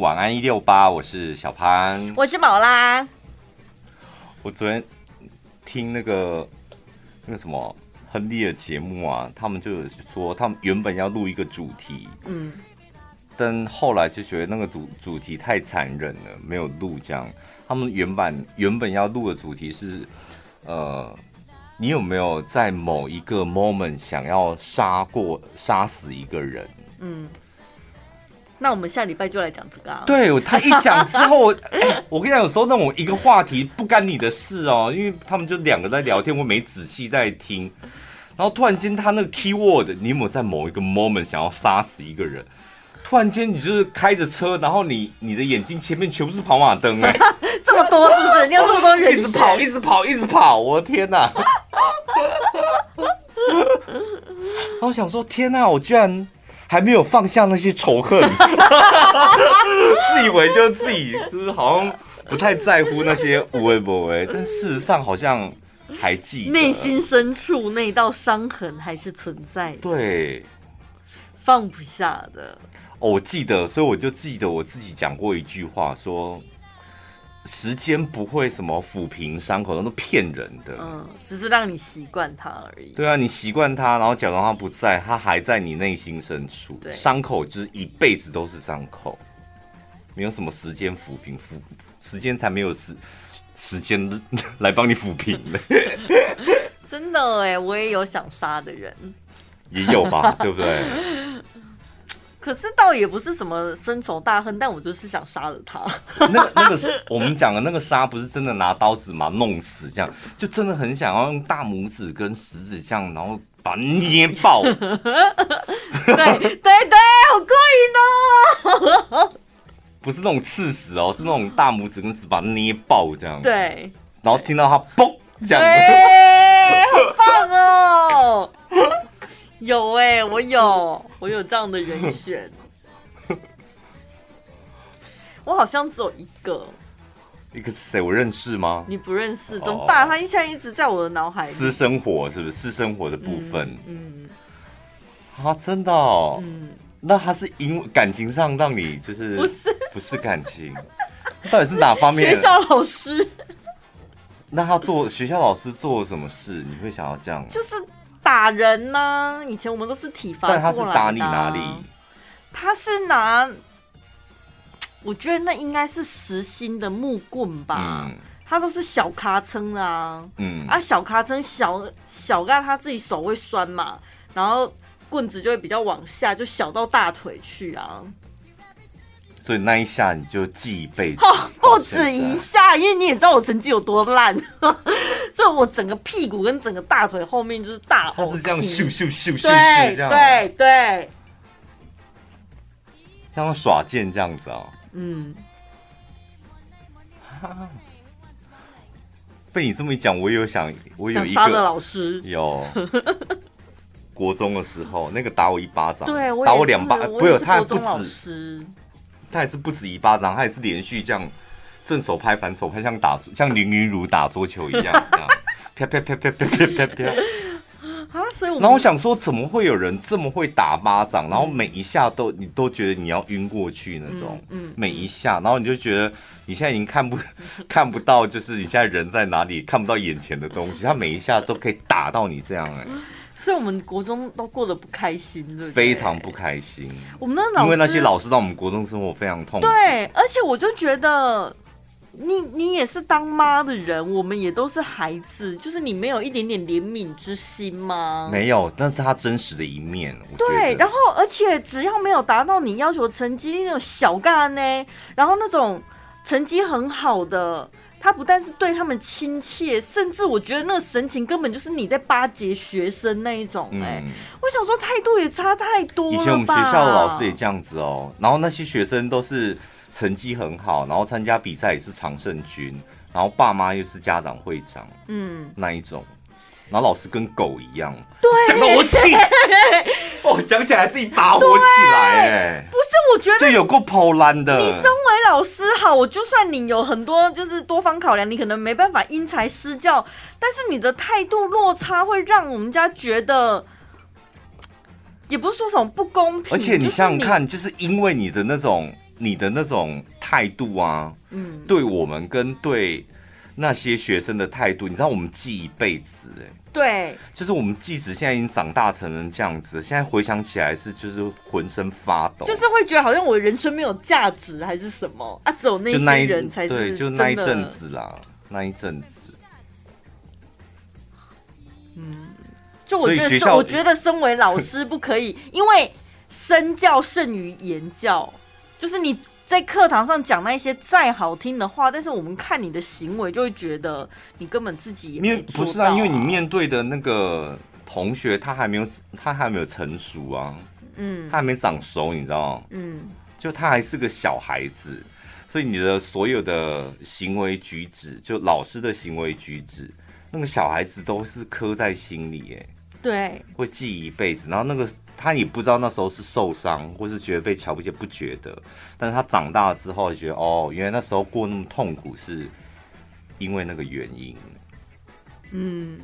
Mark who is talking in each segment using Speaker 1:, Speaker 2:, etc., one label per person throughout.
Speaker 1: 晚安一六八，我是小潘，
Speaker 2: 我是宝拉。
Speaker 1: 我昨天听那个那个什么亨利的节目啊，他们就有说，他们原本要录一个主题，嗯，但后来就觉得那个主主题太残忍了，没有录。这样，他们原版原本要录的主题是，呃，你有没有在某一个 moment 想要杀过杀死一个人？嗯。
Speaker 2: 那我们下礼拜就来讲这个啊。
Speaker 1: 对，他一讲之后，欸，我跟你讲，有时候那种一个话题不干你的事哦，因为他们就两个在聊天，我没仔细在听，然后突然间他那个 keyword，你有没有在某一个 moment 想要杀死一个人？突然间你就是开着车，然后你你的眼睛前面全部是跑马灯，哎，
Speaker 2: 这么多是不是？你有这么多人
Speaker 1: 一直跑，一直跑，一直跑，我的天哪！然后我想说，天哪，我居然。还没有放下那些仇恨，自以为就自己就是好像不太在乎那些无为不为，但事实上好像还记得，
Speaker 2: 内心深处那道伤痕还是存在的，
Speaker 1: 对，
Speaker 2: 放不下的。
Speaker 1: 哦，我记得，所以我就记得我自己讲过一句话说。时间不会什么抚平伤口，那都骗人的。
Speaker 2: 嗯，只是让你习惯它而已。
Speaker 1: 对啊，你习惯它，然后假装它不在，它还在你内心深处。对，伤口就是一辈子都是伤口，没有什么时间抚平，抚时间才没有时时间来帮你抚平的。
Speaker 2: 真的哎，我也有想杀的人，
Speaker 1: 也有吧，对不对？
Speaker 2: 可是倒也不是什么深仇大恨，但我就是想杀了他。
Speaker 1: 那个那个是我们讲的那个杀，不是真的拿刀子嘛弄死这样，就真的很想要用大拇指跟食指这样，然后把它捏爆。对
Speaker 2: 对对，好过瘾哦！
Speaker 1: 不是那种刺死哦，是那种大拇指跟食指把它捏爆这样。
Speaker 2: 对，
Speaker 1: 然后听到他嘣这样，
Speaker 2: 好棒哦！有哎、欸，我有，我有这样的人选。我好像只有一个。
Speaker 1: 一个是谁？我认识吗？
Speaker 2: 你不认识？怎么办？他现在一直在我的脑海里。
Speaker 1: 私生活是不是？私生活的部分。嗯。嗯啊，真的哦。嗯。那他是因感情上让你就是不是不是感情？到底是哪方面？
Speaker 2: 学校老师。
Speaker 1: 那他做学校老师做了什么事？你会想要这样？
Speaker 2: 就是。打人呢、啊？以前我们都是体罚过来的、啊。但他是打你哪里？他是拿，我觉得那应该是实心的木棍吧。嗯、他都是小卡称啊。嗯。啊，小卡称小小到他自己手会酸嘛，然后棍子就会比较往下，就小到大腿去啊。
Speaker 1: 所以那一下你就记一辈子，
Speaker 2: 不止一下，因为你也知道我成绩有多烂，所以我整个屁股跟整个大腿后面就是大，
Speaker 1: 它是这样咻咻咻咻
Speaker 2: 咻这样，对对，
Speaker 1: 像耍剑这样子哦。嗯，被你这么一讲，我有想，我有一个
Speaker 2: 老师
Speaker 1: 有，国中的时候那个打我一巴掌，
Speaker 2: 对，
Speaker 1: 打我两巴，不有他
Speaker 2: 不止。
Speaker 1: 他也是不止一巴掌，他也是连续这样正手拍、反手拍，像打像林云如打桌球一样，这样啪啪啪啪啪啪啪啪。
Speaker 2: 啊！所以，
Speaker 1: 然后我想说，怎么会有人这么会打巴掌？然后每一下都你都觉得你要晕过去那种，嗯，每一下，然后你就觉得你现在已经看不 看不到，就是你现在人在哪里，看不到眼前的东西，他每一下都可以打到你这样哎。
Speaker 2: 所以我们国中都过得不开心，对不对？
Speaker 1: 非常不开心。
Speaker 2: 我们的老师
Speaker 1: 因为那些老师让我们国中生活非常痛苦。
Speaker 2: 对，而且我就觉得你，你你也是当妈的人，我们也都是孩子，就是你没有一点点怜悯之心吗？
Speaker 1: 没有，那是他真实的一面。
Speaker 2: 对，然后而且只要没有达到你要求成绩，那种小干呢，然后那种成绩很好的。他不但是对他们亲切，甚至我觉得那个神情根本就是你在巴结学生那一种哎、欸，嗯、我想说态度也差太多了。
Speaker 1: 以前我们学校的老师也这样子哦，然后那些学生都是成绩很好，然后参加比赛也是常胜军，然后爸妈又是家长会长，嗯，那一种。然后老师跟狗一样，
Speaker 2: 对，
Speaker 1: 讲到我气，哦，讲起来是一把火起来，哎，
Speaker 2: 不是，我觉得
Speaker 1: 就有够跑烂的。
Speaker 2: 你身为老师好，我就算你有很多就是多方考量，你可能没办法因材施教，但是你的态度落差会让我们家觉得，也不是说什么不公平。
Speaker 1: 而且你想想看，就是因为你的那种你的那种态度啊，嗯，对我们跟对那些学生的态度，你知道我们记一辈子哎。
Speaker 2: 对，
Speaker 1: 就是我们即使现在已经长大成人这样子，现在回想起来是就是浑身发抖，
Speaker 2: 就是会觉得好像我的人生没有价值还是什么啊？只有那些人才是
Speaker 1: 对，就那一阵子啦，那一阵子。
Speaker 2: 嗯，就我觉得，我觉得身为老师不可以，因为身教胜于言教，就是你。在课堂上讲那一些再好听的话，但是我们看你的行为，就会觉得你根本自己也没、啊、
Speaker 1: 不是啊，因为你面对的那个同学，他还没有他还没有成熟啊，嗯，他还没长熟，你知道吗？嗯，就他还是个小孩子，所以你的所有的行为举止，就老师的行为举止，那个小孩子都是刻在心里，哎，
Speaker 2: 对，
Speaker 1: 会记一辈子，然后那个。他也不知道那时候是受伤，或是觉得被瞧不起，不觉得。但是他长大了之后，觉得哦，原来那时候过那么痛苦，是因为那个原因。嗯。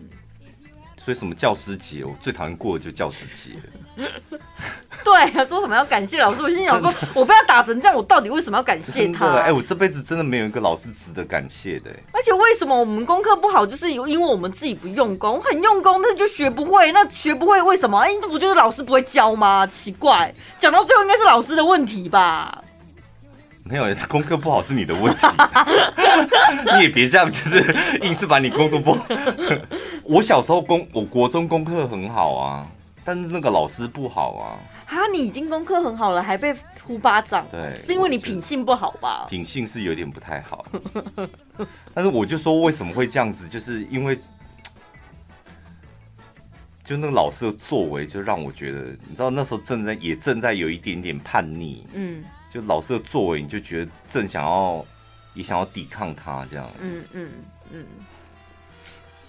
Speaker 1: 所以什么教师节，我最讨厌过的就教师节。
Speaker 2: 对啊，说什么要感谢老师，我心想说，我被他打成这样，我到底为什么要感谢他？
Speaker 1: 哎、欸，我这辈子真的没有一个老师值得感谢的。
Speaker 2: 而且为什么我们功课不好，就是因为我们自己不用功，很用功，但是就学不会。那学不会为什么？哎、不就是老师不会教吗？奇怪，讲到最后应该是老师的问题吧。
Speaker 1: 没有，功课不好是你的问题。你也别这样，就是硬是把你工作不好。我小时候功，我国中功课很好啊，但是那个老师不好啊。
Speaker 2: 啊，你已经功课很好了，还被呼巴掌？对，是因为你品性不好吧？
Speaker 1: 品性是有点不太好。但是我就说为什么会这样子，就是因为就那个老师的作为，就让我觉得，你知道那时候正在也正在有一点点叛逆。嗯。就老师的作为，你就觉得正想要，也想要抵抗他这样。嗯嗯嗯。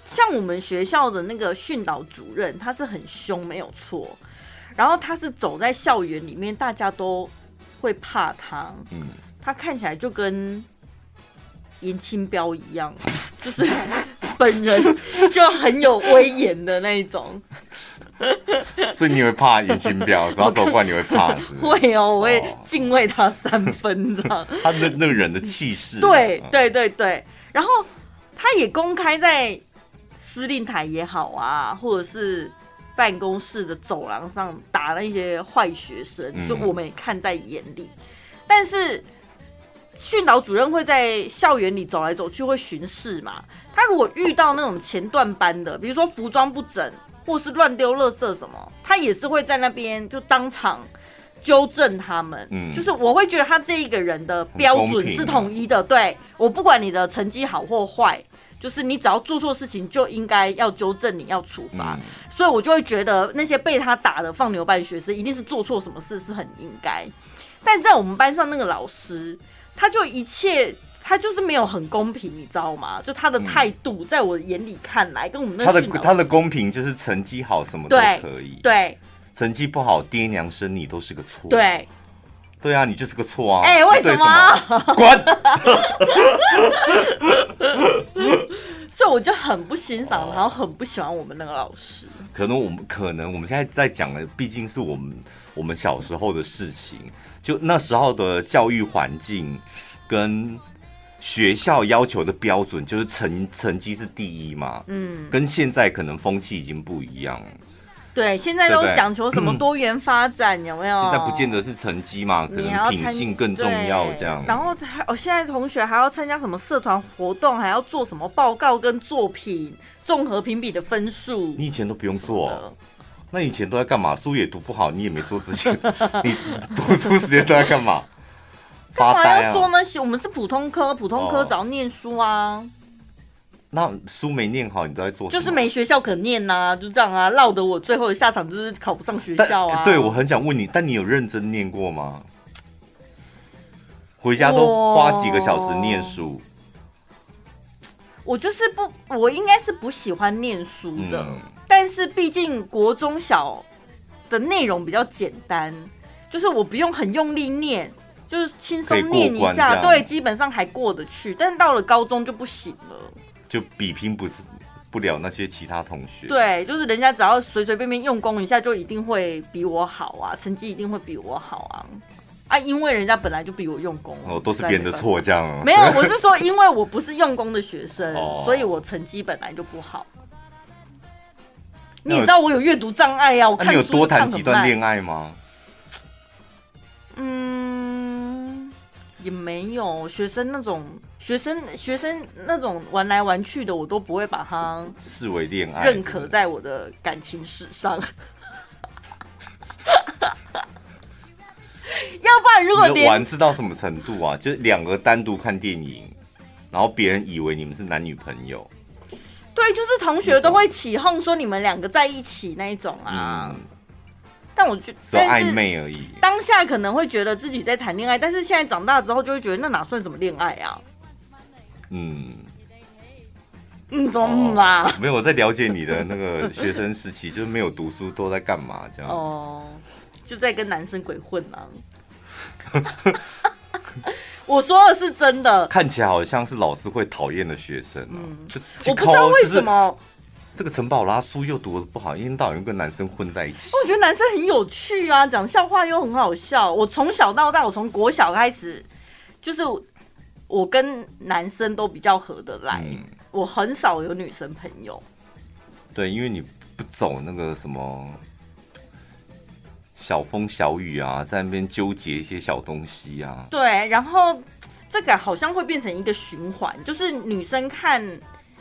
Speaker 2: 像我们学校的那个训导主任，他是很凶，没有错。然后他是走在校园里面，大家都会怕他。嗯。他看起来就跟颜清标一样，就是本人就很有威严的那一种。
Speaker 1: 所以你会怕颜清标，然后走过来你会怕是是？
Speaker 2: 会哦，我会敬畏他三分这样。
Speaker 1: 他那那个人的气势，
Speaker 2: 对对对对。然后他也公开在司令台也好啊，或者是办公室的走廊上打那些坏学生，就我们也看在眼里。嗯、但是训导主任会在校园里走来走去，会巡视嘛。他如果遇到那种前段班的，比如说服装不整。或是乱丢垃圾什么，他也是会在那边就当场纠正他们。嗯，就是我会觉得他这一个人的标准是统一的。对，我不管你的成绩好或坏，就是你只要做错事情就应该要纠正你，要处罚。所以我就会觉得那些被他打的放牛班学生一定是做错什么事，是很应该。但在我们班上那个老师，他就一切。他就是没有很公平，你知道吗？就他的态度，在我眼里看来，跟我们那
Speaker 1: 他的他的公平就是成绩好什么都可以，
Speaker 2: 对，
Speaker 1: 成绩不好爹娘生你都是个错，
Speaker 2: 对，
Speaker 1: 对啊，你就是个错啊！
Speaker 2: 哎、欸，为什么？
Speaker 1: 滚！
Speaker 2: 所以我就很不欣赏，然后很不喜欢我们那个老师。
Speaker 1: 可能我们可能我们现在在讲的，毕竟是我们我们小时候的事情，就那时候的教育环境跟。学校要求的标准就是成成绩是第一嘛，嗯，跟现在可能风气已经不一样。
Speaker 2: 对，现在都讲求什么多元发展，有没有？
Speaker 1: 现在不见得是成绩嘛，可能品性更重要这样。
Speaker 2: 然后还哦，现在同学还要参加什么社团活动，还要做什么报告跟作品综合评比的分数。
Speaker 1: 你以前都不用做哦，那以前都在干嘛？书也读不好，你也没做之前，你读书时间都在干嘛？
Speaker 2: 干嘛要做那些？我们是普通科，普通科只要念书啊。
Speaker 1: 那书没念好，你都在做？
Speaker 2: 就是没学校可念呐，就这样啊，落得我最后的下场就是考不上学校啊。
Speaker 1: 对，我很想问你，但你有认真念过吗？回家都花几个小时念书？
Speaker 2: 我就是不，我应该是不喜欢念书的。但是毕竟国中小的内容比较简单，就是我不用很用力念。就是轻松念一下，对，基本上还过得去。但是到了高中就不行了，
Speaker 1: 就比拼不不了那些其他同学。
Speaker 2: 对，就是人家只要随随便便用功一下，就一定会比我好啊，成绩一定会比我好啊。啊，因为人家本来就比我用功，
Speaker 1: 哦，都是别人的错，这样。
Speaker 2: 没有，我是说，因为我不是用功的学生，所以我成绩本来就不好。你也知道我有阅读障碍呀，我看有
Speaker 1: 多谈几段恋爱吗？
Speaker 2: 嗯，也没有。学生那种学生学生那种玩来玩去的，我都不会把它
Speaker 1: 视为恋爱，
Speaker 2: 认可在我的感情史上。要不然，如果
Speaker 1: 玩是到什么程度啊？就是两个单独看电影，然后别人以为你们是男女朋友。
Speaker 2: 对，就是同学都会起哄说你们两个在一起那一种啊。嗯、但我觉得
Speaker 1: 暧昧而已。
Speaker 2: 当下可能会觉得自己在谈恋爱，但是现在长大之后就会觉得那哪算什么恋爱啊？嗯嗯，怎么嗯啦、哦？
Speaker 1: 没有，我在了解你的那个学生时期，就是没有读书都在干嘛这样？哦。
Speaker 2: 就在跟男生鬼混、啊，我说的是真的，
Speaker 1: 看起来好像是老师会讨厌的学生、啊。嗯，
Speaker 2: 我不知道为什么
Speaker 1: 这个陈宝拉书又读的不好，一天到晚跟男生混在一起。
Speaker 2: 我觉得男生很有趣啊，讲笑话又很好笑。我从小到大，我从国小开始，就是我跟男生都比较合得来，嗯、我很少有女生朋友。
Speaker 1: 对，因为你不走那个什么。小风小雨啊，在那边纠结一些小东西啊。
Speaker 2: 对，然后这个好像会变成一个循环，就是女生看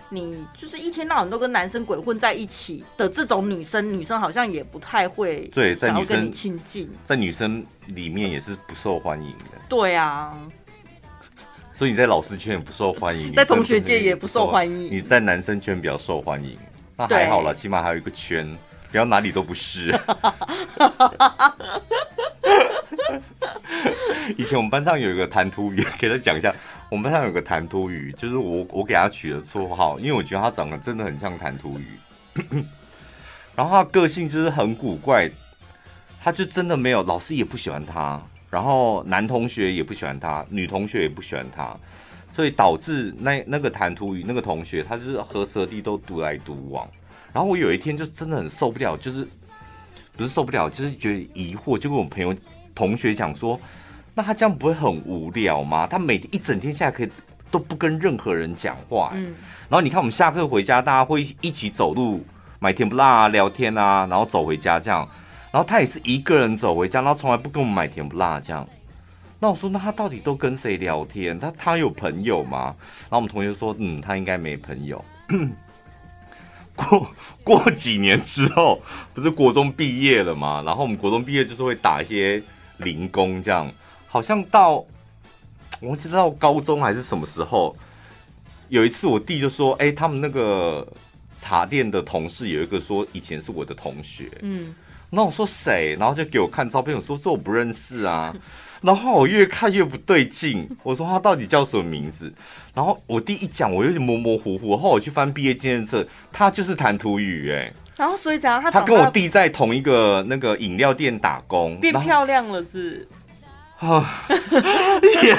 Speaker 2: 你，就是一天到晚都跟男生鬼混在一起的这种女生，女生好像也不太会对想要跟你亲近，
Speaker 1: 在女生里面也是不受欢迎的。
Speaker 2: 对啊，
Speaker 1: 所以你在老师圈也不受欢迎，
Speaker 2: 在同学界也不受欢迎，
Speaker 1: 你在男生圈比较受欢迎，那还好了，起码还有一个圈。不要哪里都不是。以前我们班上有一个弹涂鱼，给他讲一下。我们班上有个弹涂鱼，就是我我给他取的绰号，因为我觉得他长得真的很像弹涂鱼。然后他个性就是很古怪，他就真的没有老师也不喜欢他，然后男同学也不喜欢他，女同学也不喜欢他，所以导致那那个弹涂鱼那个同学，他就是和蛇地都独来独往。然后我有一天就真的很受不了，就是不是受不了，就是觉得疑惑，就跟我朋友同学讲说，那他这样不会很无聊吗？他每天一整天下来可以都不跟任何人讲话，嗯，然后你看我们下课回家，大家会一起走路买甜不辣啊，聊天啊，然后走回家这样，然后他也是一个人走回家，然后从来不跟我们买甜不辣这样。那我说，那他到底都跟谁聊天？他他有朋友吗？然后我们同学说，嗯，他应该没朋友。过过几年之后，不是国中毕业了吗？然后我们国中毕业就是会打一些零工，这样。好像到我不知道高中还是什么时候，有一次我弟就说：“哎，他们那个茶店的同事有一个说以前是我的同学。”嗯，那我说谁？然后就给我看照片，我说这我不认识啊。然后我越看越不对劲，我说他到底叫什么名字？然后我弟一讲，我有点模模糊糊。然后我去翻毕业纪念册，他就是谈土语哎。
Speaker 2: 然后所以怎样？他
Speaker 1: 他跟我弟在同一个那个饮料店打工，
Speaker 2: 变漂亮了是？
Speaker 1: 啊，也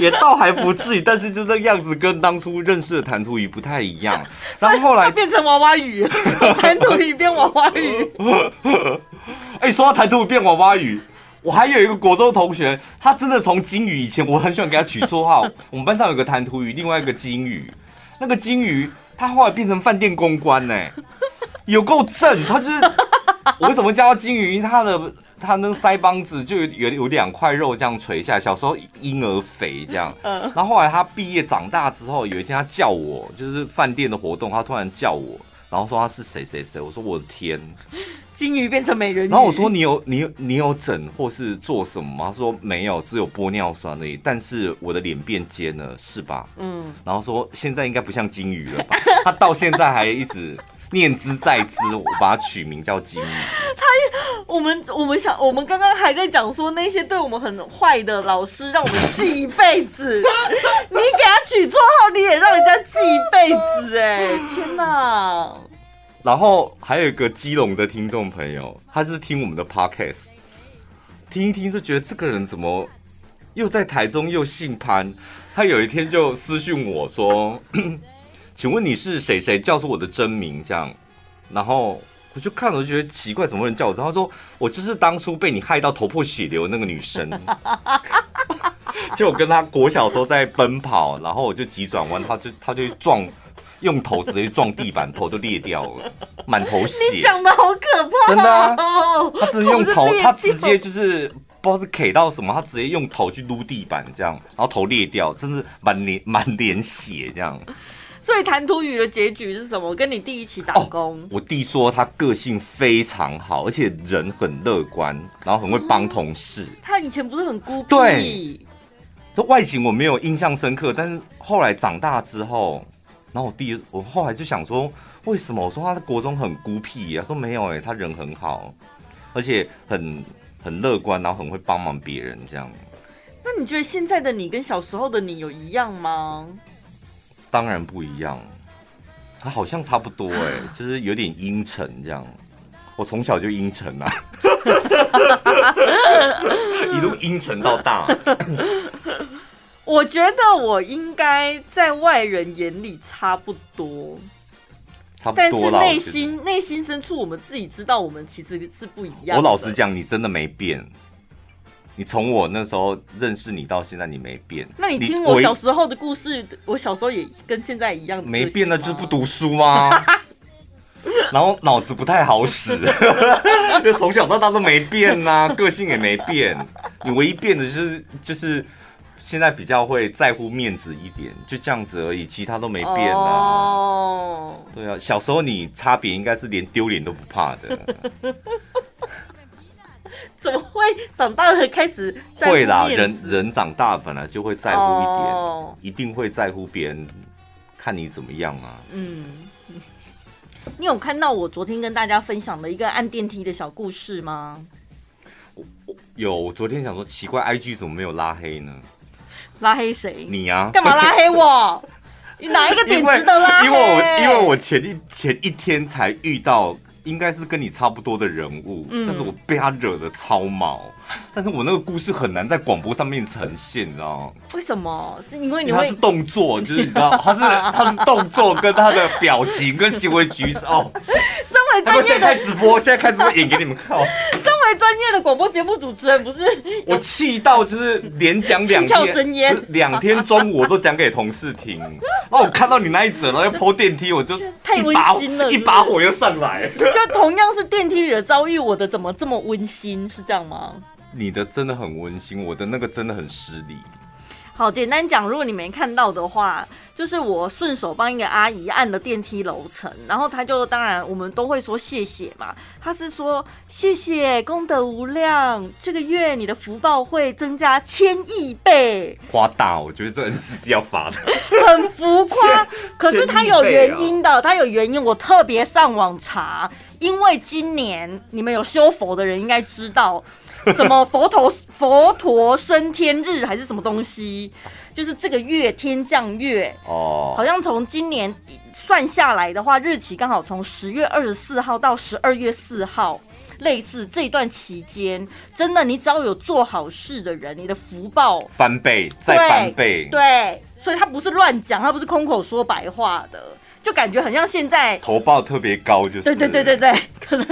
Speaker 1: 也倒还不至于，但是就那样子跟当初认识的弹涂鱼不太一样。然后后来
Speaker 2: 变成娃娃鱼，弹涂鱼变娃娃鱼。
Speaker 1: 哎，说到弹涂鱼变娃娃鱼。我还有一个国中同学，他真的从金鱼以前，我很喜欢给他取绰号。我们班上有个弹涂鱼，另外一个金鱼。那个金鱼，他后来变成饭店公关呢，有够正。他就是 我为什么叫他金鱼？因为他的他那腮帮子就有有有两块肉这样垂下来，小时候婴儿肥这样。嗯然后后来他毕业长大之后，有一天他叫我，就是饭店的活动，他突然叫我，然后说他是谁谁谁。我说我的天。
Speaker 2: 金鱼变成美人鱼，
Speaker 1: 然后我说，你有你有你有整或是做什么吗？他说没有，只有玻尿酸而已。但是我的脸变尖了，是吧？嗯。然后说现在应该不像金鱼了吧？他到现在还一直念兹在兹，我把它取名叫金鱼。
Speaker 2: 他我们我们想我们刚刚还在讲说那些对我们很坏的老师让我们记一辈子，你给他取绰号你也让人家记一辈子哎！天哪！
Speaker 1: 然后还有一个基隆的听众朋友，他是听我们的 podcast，听一听就觉得这个人怎么又在台中又姓潘。他有一天就私讯我说：“ 请问你是谁谁？叫出我的真名。”这样，然后我就看了，我就觉得奇怪，怎么人叫我？然后他说我就是当初被你害到头破血流的那个女生。就我跟他国小时候在奔跑，然后我就急转弯，他就他就撞，用头直接撞地板，头都裂掉了，满头血。
Speaker 2: 你讲的好可怕，
Speaker 1: 真的啊！他直接用头，他直接就是不知道是 K 到什么，他直接用头去撸地板，这样，然后头裂掉，真是满脸满脸血这样。
Speaker 2: 所以谈吐语的结局是什么？我跟你弟一起打工。哦，
Speaker 1: 我弟说他个性非常好，而且人很乐观，然后很会帮同事。嗯。
Speaker 2: 他以前不是很孤僻？
Speaker 1: 对。这外形我没有印象深刻，但是后来长大之后，然后我弟我后来就想说，为什么？我说他在国中很孤僻呀？说没有哎，他人很好，而且很很乐观，然后很会帮忙别人这样。
Speaker 2: 那你觉得现在的你跟小时候的你有一样吗？
Speaker 1: 当然不一样，他好像差不多哎，就是有点阴沉这样。我从小就阴沉啊，一路阴沉到大。
Speaker 2: 我觉得我应该在外人眼里差不多，
Speaker 1: 差不多，
Speaker 2: 但是内心内心深处，我们自己知道，我们其实是不一样。
Speaker 1: 我老实讲，你真的没变。你从我那时候认识你到现在，你没变。
Speaker 2: 那你听我小时候的故事，我，我小时候也跟现在一样。
Speaker 1: 没变的就是不读书吗？然后脑子不太好使，就从小到大都没变呐、啊，个性也没变。你唯一变的就是就是现在比较会在乎面子一点，就这样子而已，其他都没变啊。哦，对啊，小时候你差别应该是连丢脸都不怕的。
Speaker 2: 怎么会长大了开始
Speaker 1: 会啦？人人长大本来就会在乎一点，oh. 一定会在乎别人看你怎么样啊。嗯，
Speaker 2: 你有看到我昨天跟大家分享的一个按电梯的小故事吗？
Speaker 1: 我我有，我昨天想说奇怪，IG 怎么没有拉黑呢？
Speaker 2: 拉黑谁？
Speaker 1: 你啊？
Speaker 2: 干嘛拉黑我？你哪一个点值得拉黑？
Speaker 1: 因为，因为我因为我前一前一天才遇到。应该是跟你差不多的人物，嗯、但是我被他惹得超毛，但是我那个故事很难在广播上面呈现，你知道吗？
Speaker 2: 为什么？是因为你
Speaker 1: 他是动作，就是你知道，他是他是动作跟他的表情跟行为举止哦。
Speaker 2: 身为专业的，
Speaker 1: 现在开直播，现在开直播演给你们看。
Speaker 2: 最专业的广播节目主持人不是
Speaker 1: 我气到就是连讲两天，两天中午我都讲给同事听。哦，我看到你那一则，然后又 po 电梯，我就
Speaker 2: 太温馨了，
Speaker 1: 一把火又上来。
Speaker 2: 就同样是电梯里的遭遇，我的怎么这么温馨？是这样吗？
Speaker 1: 你的真的很温馨，我的那个真的很失礼。
Speaker 2: 好，简单讲，如果你没看到的话，就是我顺手帮一个阿姨按了电梯楼层，然后她就当然我们都会说谢谢嘛。她是说谢谢，功德无量，这个月你的福报会增加千亿倍。
Speaker 1: 夸大，我觉得这人是要发的，
Speaker 2: 很浮夸。可是它有原因的，它有原因。我特别上网查，因为今年你们有修佛的人应该知道。什么佛陀佛陀升天日还是什么东西？就是这个月天降月哦，好像从今年算下来的话，日期刚好从十月二十四号到十二月四号，类似这段期间，真的，你只要有做好事的人，你的福报
Speaker 1: 翻倍再翻倍，
Speaker 2: 对，所以他不是乱讲，他不是空口说白话的。就感觉很像现在
Speaker 1: 投报特别高，就是
Speaker 2: 对对对对对，可能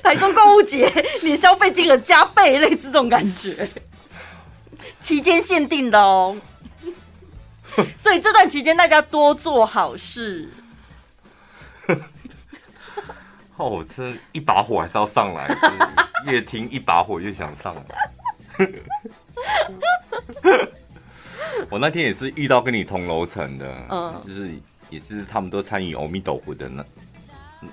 Speaker 2: 台中购物节你消费金额加倍，类似这种感觉，期间限定的哦，所以这段期间大家多做好事。
Speaker 1: 哦，这一把火还是要上来，越听一把火越想上来。我那天也是遇到跟你同楼层的，嗯，就是。也是他们都参与阿弥陀佛的那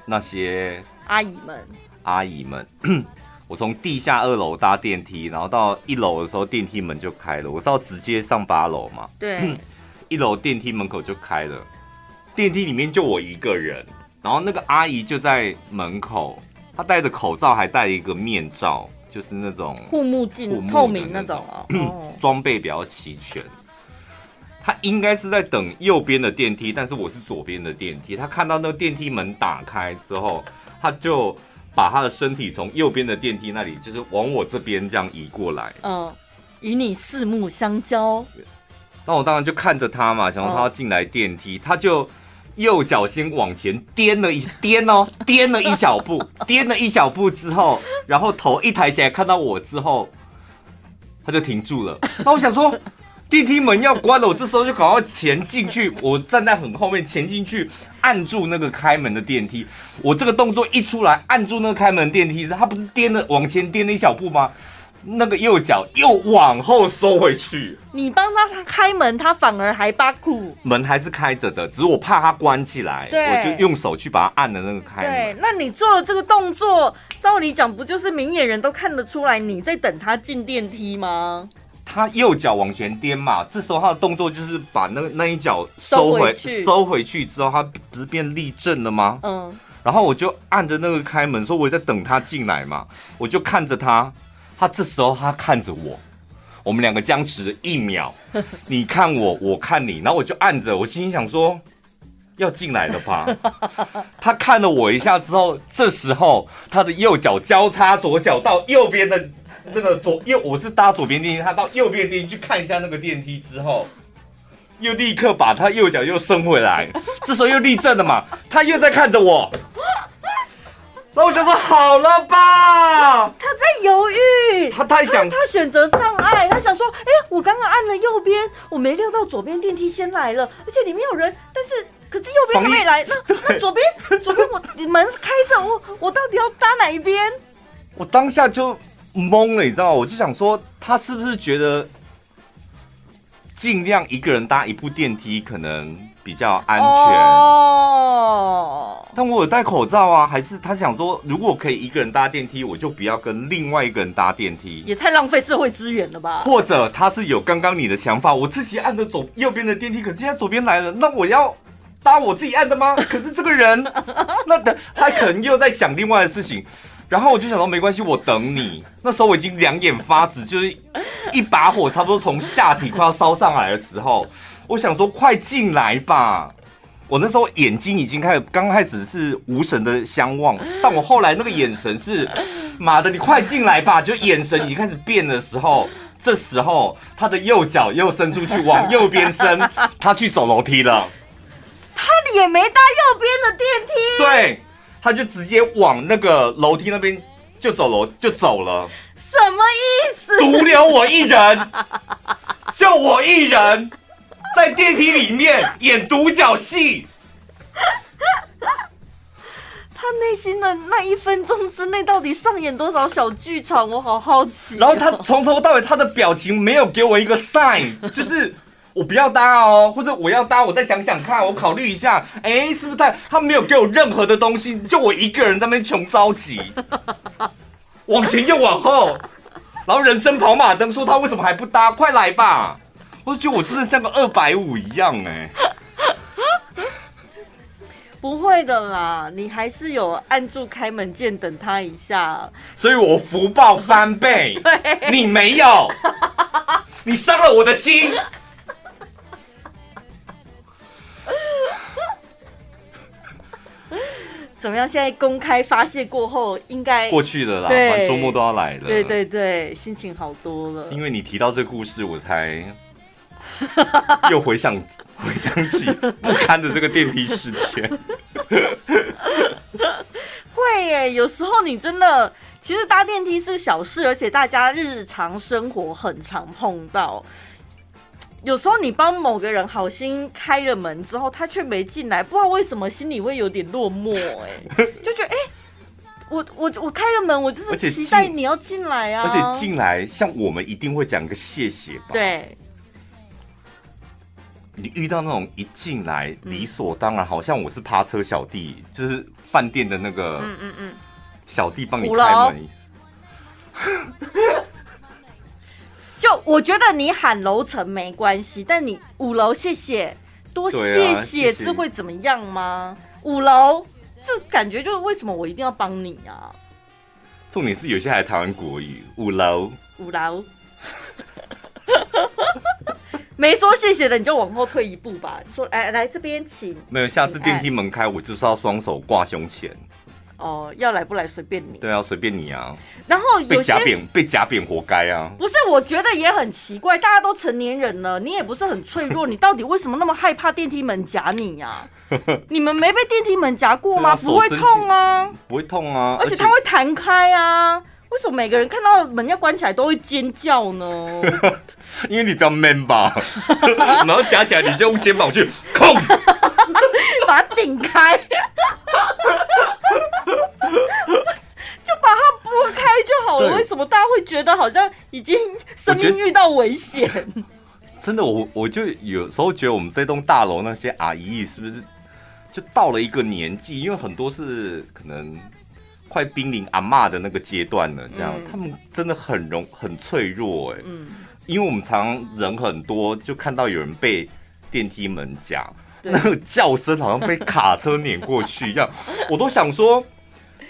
Speaker 1: 那些
Speaker 2: 阿姨们，
Speaker 1: 阿姨们，我从地下二楼搭电梯，然后到一楼的时候电梯门就开了，我是要直接上八楼嘛，
Speaker 2: 对，
Speaker 1: 一楼电梯门口就开了，电梯里面就我一个人，然后那个阿姨就在门口，她戴着口罩还戴一个面罩，就是那种
Speaker 2: 护目镜，透明那种哦，
Speaker 1: 装备比较齐全。他应该是在等右边的电梯，但是我是左边的电梯。他看到那个电梯门打开之后，他就把他的身体从右边的电梯那里，就是往我这边这样移过来。
Speaker 2: 嗯，与你四目相交。
Speaker 1: 那我当然就看着他嘛，想说他要进来电梯，嗯、他就右脚先往前颠了一颠哦，颠了一小步，颠了一小步之后，然后头一抬起来看到我之后，他就停住了。那我想说，电梯门要关了，我这时候就赶快前进去，我站在很后面前进去按住那个开门的电梯。我这个动作一出来，按住那个开门电梯，他不是颠了往前颠了一小步吗？那个右脚又往后收回去，
Speaker 2: 你帮他他开门，他反而还把苦。
Speaker 1: 门还是开着的，只是我怕他关起来，对我就用手去把它按了那个开门。
Speaker 2: 对，那你做了这个动作，照理讲不就是明眼人都看得出来你在等他进电梯吗？
Speaker 1: 他右脚往前颠嘛，这时候他的动作就是把那那一脚收回，收回去，之后，他不是变立正了吗？嗯，然后我就按着那个开门，说我在等他进来嘛，我就看着他。他这时候他看着我，我们两个僵持了一秒，你看我，我看你，然后我就按着，我心里想说要进来了吧。他看了我一下之后，这时候他的右脚交叉左脚到右边的那个左右，我是搭左边电梯，他到右边电梯去看一下那个电梯之后，又立刻把他右脚又伸回来，这时候又立正了嘛，他又在看着我。那我想说好了吧，
Speaker 2: 他在犹豫，
Speaker 1: 他太想，
Speaker 2: 他选择障碍，他想说，哎、欸，我刚刚按了右边，我没料到左边电梯先来了，而且里面有人，但是可是右边还没来，那那左边左边我 门开着，我我到底要搭哪一边？
Speaker 1: 我当下就懵了，你知道吗？我就想说，他是不是觉得尽量一个人搭一部电梯可能比较安全？
Speaker 2: 哦。
Speaker 1: 但我有戴口罩啊，还是他想说，如果可以一个人搭电梯，我就不要跟另外一个人搭电梯，
Speaker 2: 也太浪费社会资源了吧？
Speaker 1: 或者他是有刚刚你的想法，我自己按着左右边的电梯，可是现在左边来了，那我要搭我自己按的吗？可是这个人，那等他可能又在想另外的事情，然后我就想说没关系，我等你。那时候我已经两眼发直，就是一把火差不多从下体快要烧上来的时候，我想说快进来吧。我那时候眼睛已经开始，刚开始是无神的相望，但我后来那个眼神是，妈的，你快进来吧！就眼神已经开始变的时候，这时候他的右脚又伸出去往右边伸，他去走楼梯了。
Speaker 2: 他也没搭右边的电梯，
Speaker 1: 对，他就直接往那个楼梯那边就走楼就走了。
Speaker 2: 什么意思？
Speaker 1: 独留我一人，就我一人。在电梯里面演独角戏，
Speaker 2: 他内心的那一分钟之内到底上演多少小剧场？我好好奇。
Speaker 1: 然后他从头到尾他的表情没有给我一个 sign，就是我不要搭哦，或者我要搭，我再想想看，我考虑一下。哎，是不是他他没有给我任何的东西，就我一个人在那边穷着急，往前又往后，然后人生跑马灯，说他为什么还不搭？快来吧！我就觉得我真的像个二百五一样哎，
Speaker 2: 不会的啦，你还是有按住开门键等他一下，
Speaker 1: 所以我福报翻倍。对，你没有，你伤了我的心。
Speaker 2: 怎么样？现在公开发泄过后，应该
Speaker 1: 过去了啦。对周末都要来了，
Speaker 2: 对对对，心情好多了。
Speaker 1: 因为你提到这个故事，我才。又回想 回想起不堪的这个电梯事件，
Speaker 2: 会耶。有时候你真的，其实搭电梯是小事，而且大家日常生活很常碰到。有时候你帮某个人好心开了门之后，他却没进来，不知道为什么心里会有点落寞。哎，就觉得哎、欸，我我我开了门，我就是期待你要进来啊。
Speaker 1: 而且进来，像我们一定会讲个谢谢吧？
Speaker 2: 对。
Speaker 1: 你遇到那种一进来理所当然，好像我是趴车小弟，嗯、就是饭店的那个嗯嗯嗯小弟帮你开门。
Speaker 2: 就我觉得你喊楼层没关系，但你五楼谢谢多谢谢，这会怎么样吗？五楼这感觉就是为什么我一定要帮你啊？
Speaker 1: 重点是有些还台湾国语，五楼
Speaker 2: 五楼。没说谢谢的，你就往后退一步吧。说，来来这边请。
Speaker 1: 没有，下次电梯门开，我就是要双手挂胸前。
Speaker 2: 哦，要来不来随便你。
Speaker 1: 对啊，随便你啊。
Speaker 2: 然后
Speaker 1: 被夹扁，被夹扁活该啊。
Speaker 2: 不是，我觉得也很奇怪，大家都成年人了，你也不是很脆弱，你到底为什么那么害怕电梯门夹你呀、啊？你们没被电梯门夹过吗？不会痛啊，
Speaker 1: 不会痛啊，
Speaker 2: 而且它会弹开啊。为什么每个人看到门要关起来都会尖叫呢？
Speaker 1: 因为你比较 man 吧，然后夹起来你就用肩膀去控，
Speaker 2: 把它顶开，就把它拨开就好了。为什么大家会觉得好像已经生命遇到危险？
Speaker 1: 真的，我我就有时候觉得我们这栋大楼那些阿姨是不是就到了一个年纪？因为很多是可能。快濒临阿妈的那个阶段了，这样、嗯、他们真的很容很脆弱哎，嗯，因为我们常常人很多，就看到有人被电梯门夹，那个叫声好像被卡车碾过去一样，我都想说，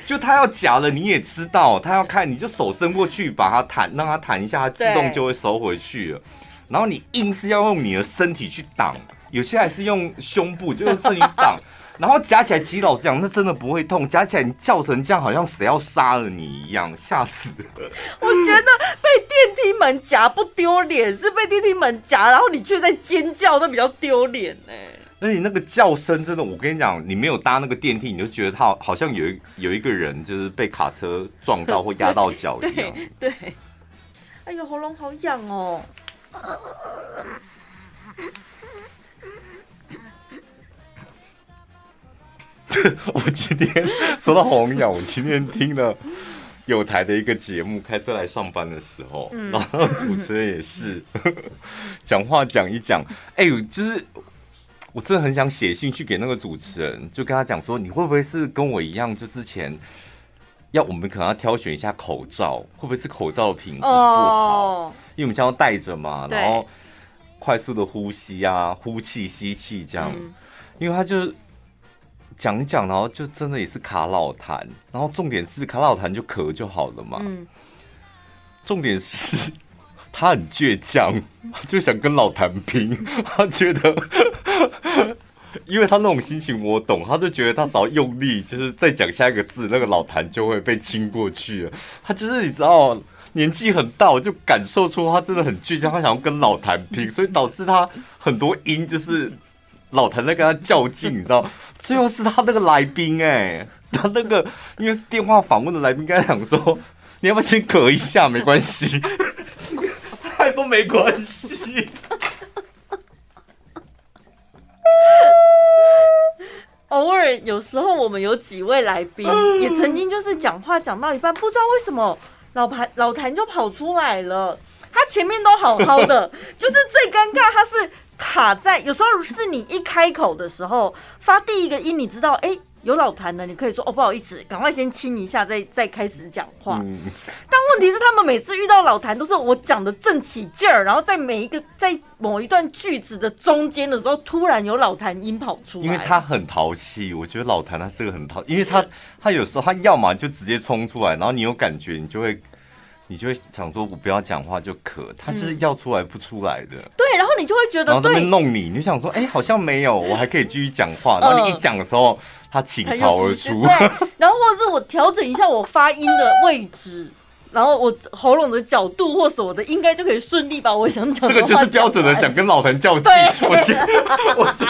Speaker 1: 就他要夹了，你也知道他要看，你就手伸过去把它弹，让它弹一下，它自动就会收回去了，然后你硬是要用你的身体去挡，有些还是用胸部，就用这里挡。然后夹起来，其实老实讲，那真的不会痛。夹起来，你叫成这样，好像谁要杀了你一样，吓死了。
Speaker 2: 我觉得被电梯门夹不丢脸，是被电梯门夹，然后你却在尖叫，那比较丢脸呢。
Speaker 1: 那你那个叫声真的，我跟你讲，你没有搭那个电梯，你就觉得他好像有一有一个人就是被卡车撞到或压到脚一样。
Speaker 2: 对，对。哎呦，喉咙好痒哦。
Speaker 1: 我今天说到喉咙痒，我今天听了有台的一个节目，开车来上班的时候，嗯、然后主持人也是 讲话讲一讲，哎、欸，就是我真的很想写信去给那个主持人，就跟他讲说，你会不会是跟我一样，就之前要我们可能要挑选一下口罩，会不会是口罩的品质不好？哦、因为我们现在要戴着嘛，然后快速的呼吸啊，呼气吸气这样，嗯、因为他就。讲一讲，然后就真的也是卡老痰，然后重点是卡老痰就咳就好了嘛。嗯、重点是 他很倔强，他就想跟老痰拼。他觉得，因为他那种心情我懂，他就觉得他只要用力，就是再讲下一个字，那个老谭就会被亲过去了。他就是你知道，年纪很大，我就感受出他真的很倔强，他想要跟老谭拼，所以导致他很多音就是。老谭在跟他较劲，你知道？最后是他那个来宾哎，他那个因为电话访问的来宾跟他讲说：“你要不要先咳一下？没关系。”他还说没关系。
Speaker 2: 偶尔有时候我们有几位来宾 也曾经就是讲话讲到一半，不知道为什么老谭老谭就跑出来了。他前面都好好的，就是最尴尬他是。卡在有时候是你一开口的时候发第一个音，你知道哎、欸、有老痰的，你可以说哦不好意思，赶快先亲一下，再再开始讲话。嗯、但问题是他们每次遇到老痰都是我讲的正起劲儿，然后在每一个在某一段句子的中间的时候，突然有老痰音跑出来。
Speaker 1: 因为他很淘气，我觉得老谭他是个很淘，因为他他有时候他要么就直接冲出来，然后你有感觉你就会。你就会想说，我不要讲话就咳，他就是要出来不出来的。嗯、对，然后你就会觉得，然后他们弄你，你就想说，哎、欸，好像没有，我还可以继续讲话。然后你一讲的时候，他倾巢而出。
Speaker 2: 对，然后或者是我调整一下我发音的位置，然后我喉咙的角度或什么的，应该就可以顺利把我想讲的。这个就是标准的想跟老谭较劲。我觉，我觉。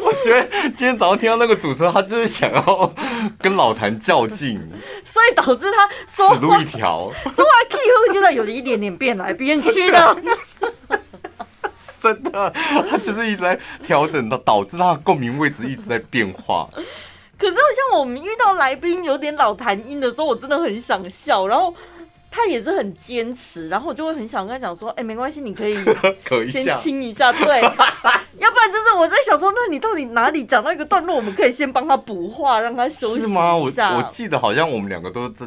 Speaker 2: 我觉得今天早上听到那个主持人，他就是想要跟老谭较劲，所以导致他说话死路一条，说话 key 会觉得有一点点变来变去的。
Speaker 1: 真的，他就是一直在调整的，导致他的共鸣位置一直在变化。
Speaker 2: 可是，像我们遇到来宾有点老痰音的时候，我真的很想笑，然后。他也是很坚持，然后我就会很想跟他讲说：“哎、欸，没关系，你可以 先亲一下，对，要不然就是我在想说，那你到底哪里讲到一个段落，我们可以先帮他补话，让他休息一下。”是吗？
Speaker 1: 我我记得好像我们两个都在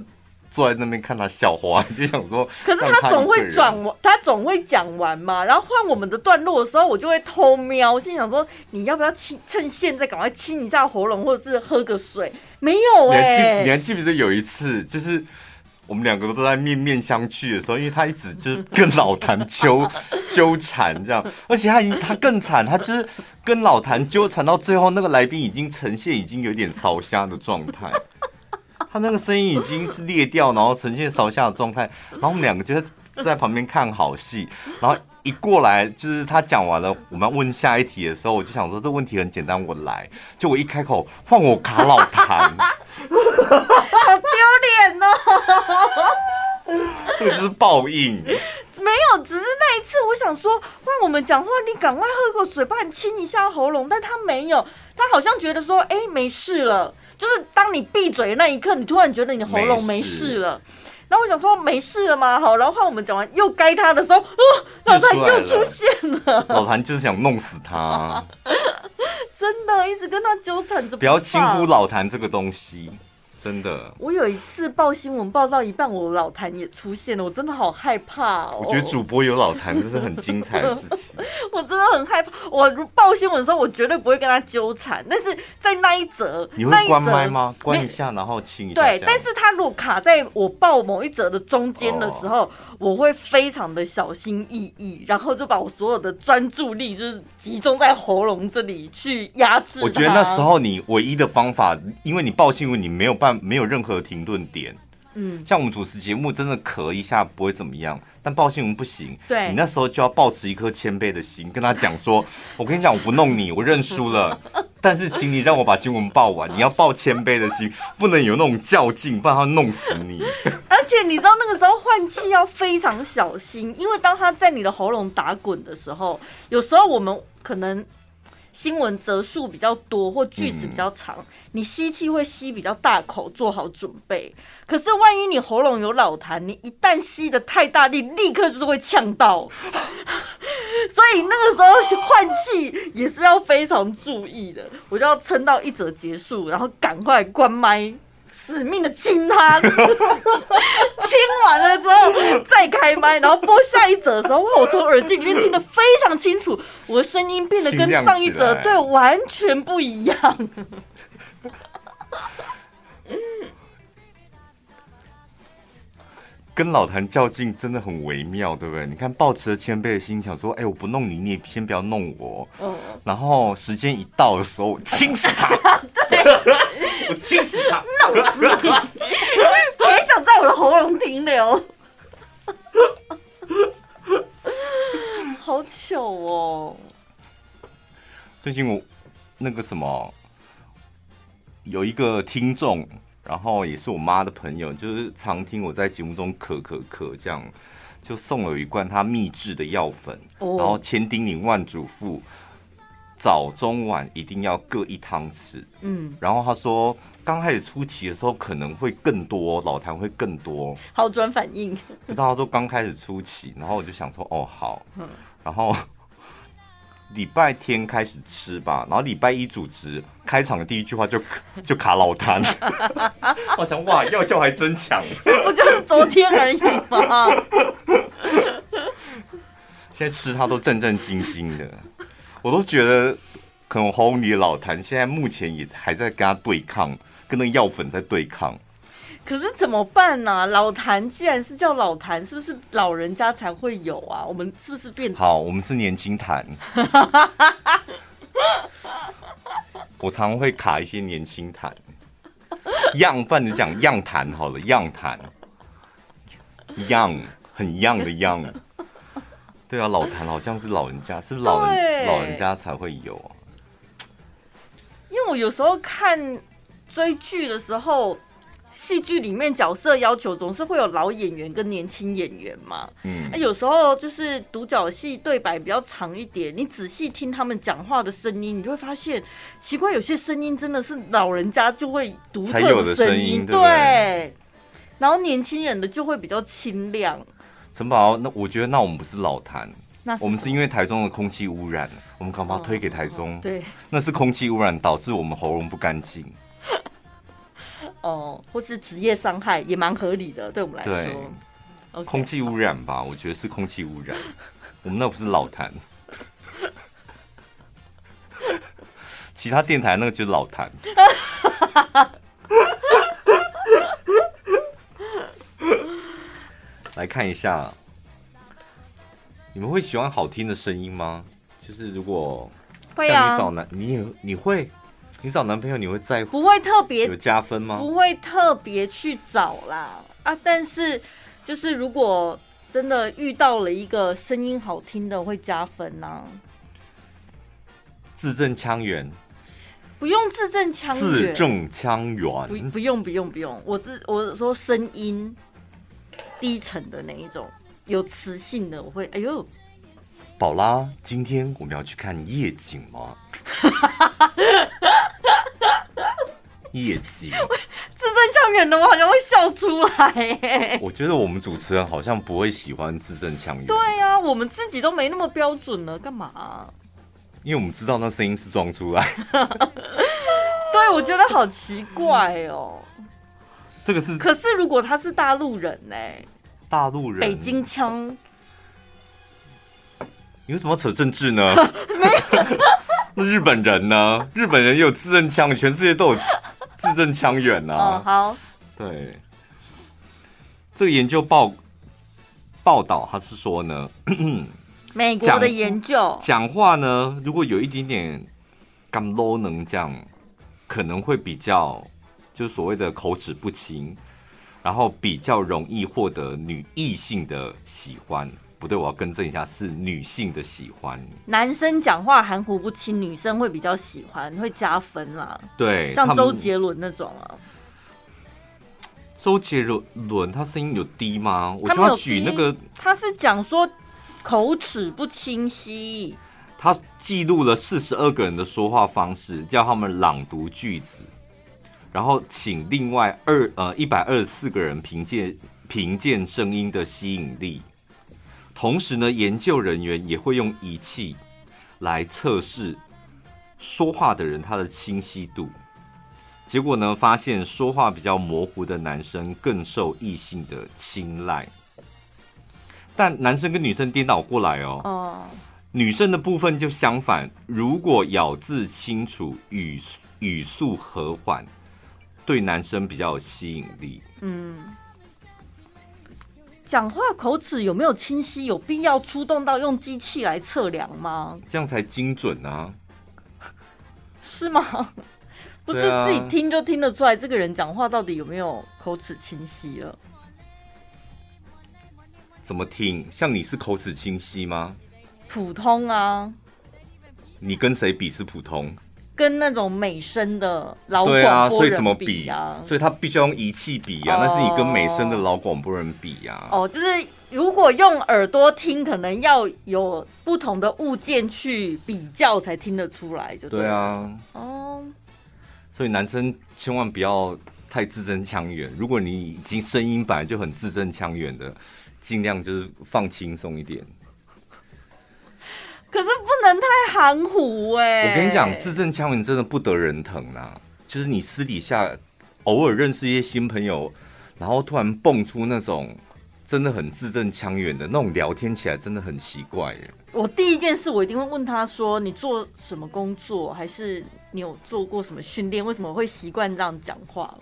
Speaker 1: 坐在那边看他笑话，就想说，
Speaker 2: 可是他总会转完，他总会讲完嘛，然后换我们的段落的时候，我就会偷瞄，心想说：“你要不要亲？趁现在赶快亲一下喉咙，或者是喝个水？”没有哎、欸，
Speaker 1: 你还记你还记不记得有一次就是？我们两个都在面面相觑的时候，因为他一直就是跟老谭纠 纠缠这样，而且他已经他更惨，他就是跟老谭纠缠到最后，那个来宾已经呈现已经有点烧瞎的状态。他那个声音已经是裂掉，然后呈现烧下的状态，然后我们两个就在旁边看好戏，然后一过来就是他讲完了，我们要问下一题的时候，我就想说这问题很简单，我来，就我一开口换我卡老谭，
Speaker 2: 好丢脸哦，
Speaker 1: 这个就是报应。
Speaker 2: 没有，只是那一次我想说换我们讲话，你赶快喝个水，帮你清一下喉咙，但他没有，他好像觉得说哎没事了。就是当你闭嘴的那一刻，你突然觉得你的喉咙没事了，然后我想说没事了吗？好，然后换我们讲完又该他的时候，哦，老谭又出现了。
Speaker 1: 老谭就是想弄死他，
Speaker 2: 真的一直跟他纠缠着。
Speaker 1: 不要轻忽老谭这个东西。真的，
Speaker 2: 我有一次报新闻报到一半，我老谭也出现了，我真的好害怕哦。
Speaker 1: 我觉得主播有老谭，这是很精彩的事情。
Speaker 2: 我真的很害怕，我报新闻的时候，我绝对不会跟他纠缠，但是在那一则，
Speaker 1: 你会关麦吗？关一下，然后清一下。
Speaker 2: 对，但是他如果卡在我报某一则的中间的时候。哦我会非常的小心翼翼，然后就把我所有的专注力就是集中在喉咙这里去压制。
Speaker 1: 我觉得那时候你唯一的方法，因为你报新闻，你没有办没有任何停顿点。嗯，像我们主持节目，真的咳一下不会怎么样，但报新闻不行。
Speaker 2: 对，
Speaker 1: 你那时候就要保持一颗谦卑的心，跟他讲说：“ 我跟你讲，我不弄你，我认输了。但是，请你让我把新闻报完。你要抱谦卑的心，不能有那种较劲，不然他会弄死你。
Speaker 2: 而且，你知道那个时候换气要非常小心，因为当他在你的喉咙打滚的时候，有时候我们可能。新闻则数比较多或句子比较长，嗯、你吸气会吸比较大口，做好准备。可是万一你喉咙有老痰，你一旦吸得太大力，立刻就是会呛到。所以那个时候换气也是要非常注意的。我就要撑到一折结束，然后赶快关麦。死命的亲他，亲完了之后再开麦，然后播下一则的时候，哇！我从耳机里面听得非常清楚，我的声音变得跟上一则对完全不一样。
Speaker 1: 跟老谭较劲真的很微妙，对不对？你看，抱持着谦卑的心，想说：“哎、欸，我不弄你，你也先不要弄我。嗯”然后时间一到的时候，亲死他！对我亲死他，
Speaker 2: 弄死你！别想在我的喉咙停留，好糗哦！
Speaker 1: 最近我那个什么，有一个听众，然后也是我妈的朋友，就是常听我在节目中咳咳咳这样，就送了一罐他秘制的药粉，哦、然后千叮咛万嘱咐。早中晚一定要各一汤匙。嗯，然后他说，刚开始初期的时候可能会更多，老痰会更多。
Speaker 2: 好转反应。
Speaker 1: 不知道他说刚开始初期，然后我就想说，哦好。嗯。然后礼拜天开始吃吧，然后礼拜一主持开场的第一句话就 就卡老痰。我想哇，药效还真强。
Speaker 2: 不就是昨天而已吗？
Speaker 1: 现在吃它都战战兢兢的。我都觉得，可能喉咙里的老谭现在目前也还在跟他对抗，跟那个药粉在对抗。
Speaker 2: 可是怎么办呢、啊？老谭既然是叫老谭，是不是老人家才会有啊？我们是不是变
Speaker 1: 好？我们是年轻谭。我常会卡一些年轻谭，样办的讲样谭好了，样谭，样很样的样。对啊，老谭好像是老人家，是不是老人老人家才会有啊？
Speaker 2: 因为我有时候看追剧的时候，戏剧里面角色要求总是会有老演员跟年轻演员嘛。嗯，那有时候就是独角戏对白比较长一点，你仔细听他们讲话的声音，你就会发现奇怪，有些声音真的是老人家就会独特的声音，对，对，然后年轻人的就会比较清亮。
Speaker 1: 陈宝，那我觉得那我们不是老谭，那我们是因为台中的空气污染，我们赶快推给台中。
Speaker 2: 哦、对，
Speaker 1: 那是空气污染导致我们喉咙不干净。
Speaker 2: 哦，或是职业伤害也蛮合理的，对我们来说。对
Speaker 1: Okay 空气污染吧，我觉得是空气污染。我们那不是老谭，其他电台那个就是老谭。来看一下，你们会喜欢好听的声音吗？就是如果
Speaker 2: 会啊，
Speaker 1: 你找男，你也你会你找男朋友你会在乎？
Speaker 2: 不会特别
Speaker 1: 有加分吗？
Speaker 2: 不会特别去找啦啊！但是就是如果真的遇到了一个声音好听的，会加分呐、啊。
Speaker 1: 字正腔圆，
Speaker 2: 不用字正腔圆。
Speaker 1: 字正腔圆，
Speaker 2: 不不用不用不用。我自我说声音低沉的那一种，有磁性的，我会哎呦。
Speaker 1: 宝拉，今天我们要去看夜景吗？夜景，
Speaker 2: 字正腔圆的，我好像会笑出来。
Speaker 1: 我觉得我们主持人好像不会喜欢字正腔圆。
Speaker 2: 对呀、啊，我们自己都没那么标准了，干嘛、啊？
Speaker 1: 因为我们知道那声音是装出来，
Speaker 2: 对，我觉得好奇怪哦。
Speaker 1: 这个是，
Speaker 2: 可是如果他是大陆人呢？
Speaker 1: 大陆人，
Speaker 2: 北京腔，
Speaker 1: 你为什么要扯政治呢？那日本人呢？日本人也有字正腔，全世界都有字正腔圆啊。
Speaker 2: 哦，好。
Speaker 1: 对，这个研究报报道，他是说呢。
Speaker 2: 美国的研究
Speaker 1: 讲，讲话呢，如果有一点点干 low 能这样，可能会比较，就是所谓的口齿不清，然后比较容易获得女异性的喜欢。不对，我要更正一下，是女性的喜欢。
Speaker 2: 男生讲话含糊不清，女生会比较喜欢，会加分啦。
Speaker 1: 对，
Speaker 2: 像周杰伦那种啊。
Speaker 1: 周杰伦他声音有低吗？我就要举那个，
Speaker 2: 他是讲说。口齿不清晰，
Speaker 1: 他记录了四十二个人的说话方式，叫他们朗读句子，然后请另外二呃一百二十四个人凭借凭借声音的吸引力。同时呢，研究人员也会用仪器来测试说话的人他的清晰度。结果呢，发现说话比较模糊的男生更受异性的青睐。但男生跟女生颠倒过来哦，哦，女生的部分就相反。如果咬字清楚、语语速和缓，对男生比较有吸引力。嗯，
Speaker 2: 讲话口齿有没有清晰？有必要出动到用机器来测量吗？
Speaker 1: 这样才精准啊？
Speaker 2: 是吗？不是自己听就听得出来，这个人讲话到底有没有口齿清晰了？
Speaker 1: 怎么听？像你是口齿清晰吗？
Speaker 2: 普通啊。
Speaker 1: 你跟谁比是普通？
Speaker 2: 跟那种美声的老广播人比
Speaker 1: 啊，所以怎么比啊？所以他必须要用仪器比啊。那、哦、是你跟美声的老广播人比啊。
Speaker 2: 哦，就是如果用耳朵听，可能要有不同的物件去比较才听得出来，就对，
Speaker 1: 对啊。哦。所以男生千万不要太字正腔圆。如果你已经声音本来就很字正腔圆的。尽量就是放轻松一点，
Speaker 2: 可是不能太含糊哎、欸。
Speaker 1: 我跟你讲，字正腔圆真的不得人疼啊！就是你私底下偶尔认识一些新朋友，然后突然蹦出那种真的很字正腔圆的那种聊天起来，真的很奇怪耶。
Speaker 2: 我第一件事，我一定会问他说：“你做什么工作？还是你有做过什么训练？为什么会习惯这样讲话？”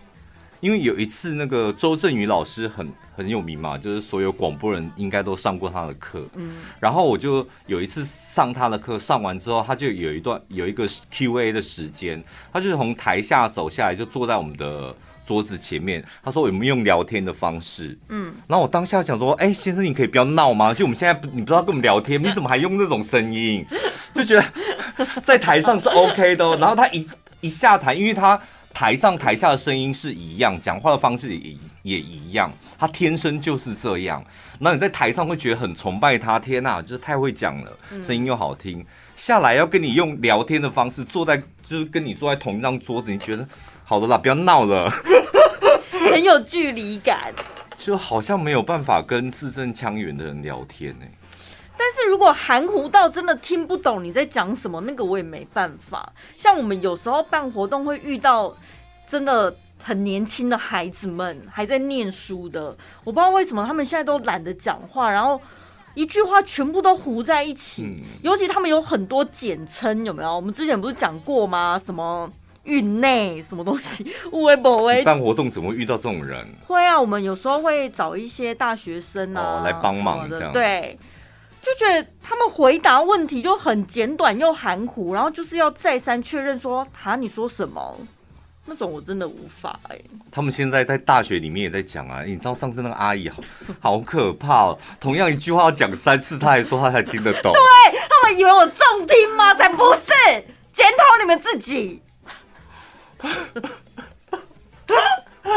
Speaker 1: 因为有一次，那个周震宇老师很很有名嘛，就是所有广播人应该都上过他的课。嗯，然后我就有一次上他的课，上完之后，他就有一段有一个 Q&A 的时间，他就是从台下走下来，就坐在我们的桌子前面。他说：“我们用聊天的方式。”嗯，然后我当下想说：“哎，先生，你可以不要闹吗？就我们现在你不知道跟我们聊天，你怎么还用那种声音？就觉得在台上是 OK 的。然后他一一下台，因为他。台上台下的声音是一样，讲话的方式也也一样，他天生就是这样。那你在台上会觉得很崇拜他，天哪，就是太会讲了，声音又好听。下来要跟你用聊天的方式坐在，就是跟你坐在同一张桌子，你觉得好的啦，不要闹了，
Speaker 2: 很有距离感，
Speaker 1: 就好像没有办法跟字正腔圆的人聊天呢、欸。
Speaker 2: 但是如果含糊到真的听不懂你在讲什么，那个我也没办法。像我们有时候办活动会遇到真的很年轻的孩子们，还在念书的，我不知道为什么他们现在都懒得讲话，然后一句话全部都糊在一起。嗯、尤其他们有很多简称，有没有？我们之前不是讲过吗？什么运内什么东西？微博微
Speaker 1: 办活动怎么会遇到这种人？
Speaker 2: 会啊，我们有时候会找一些大学生啊、
Speaker 1: 哦、来帮忙这样。
Speaker 2: 对。就觉得他们回答问题就很简短又含糊，然后就是要再三确认说啊，你说什么？那种我真的无法哎、欸。
Speaker 1: 他们现在在大学里面也在讲啊，你知道上次那个阿姨好好可怕哦，同样一句话要讲三次，他还说他才听得懂。
Speaker 2: 对，他们以为我重听吗？才不是，检讨你们自己。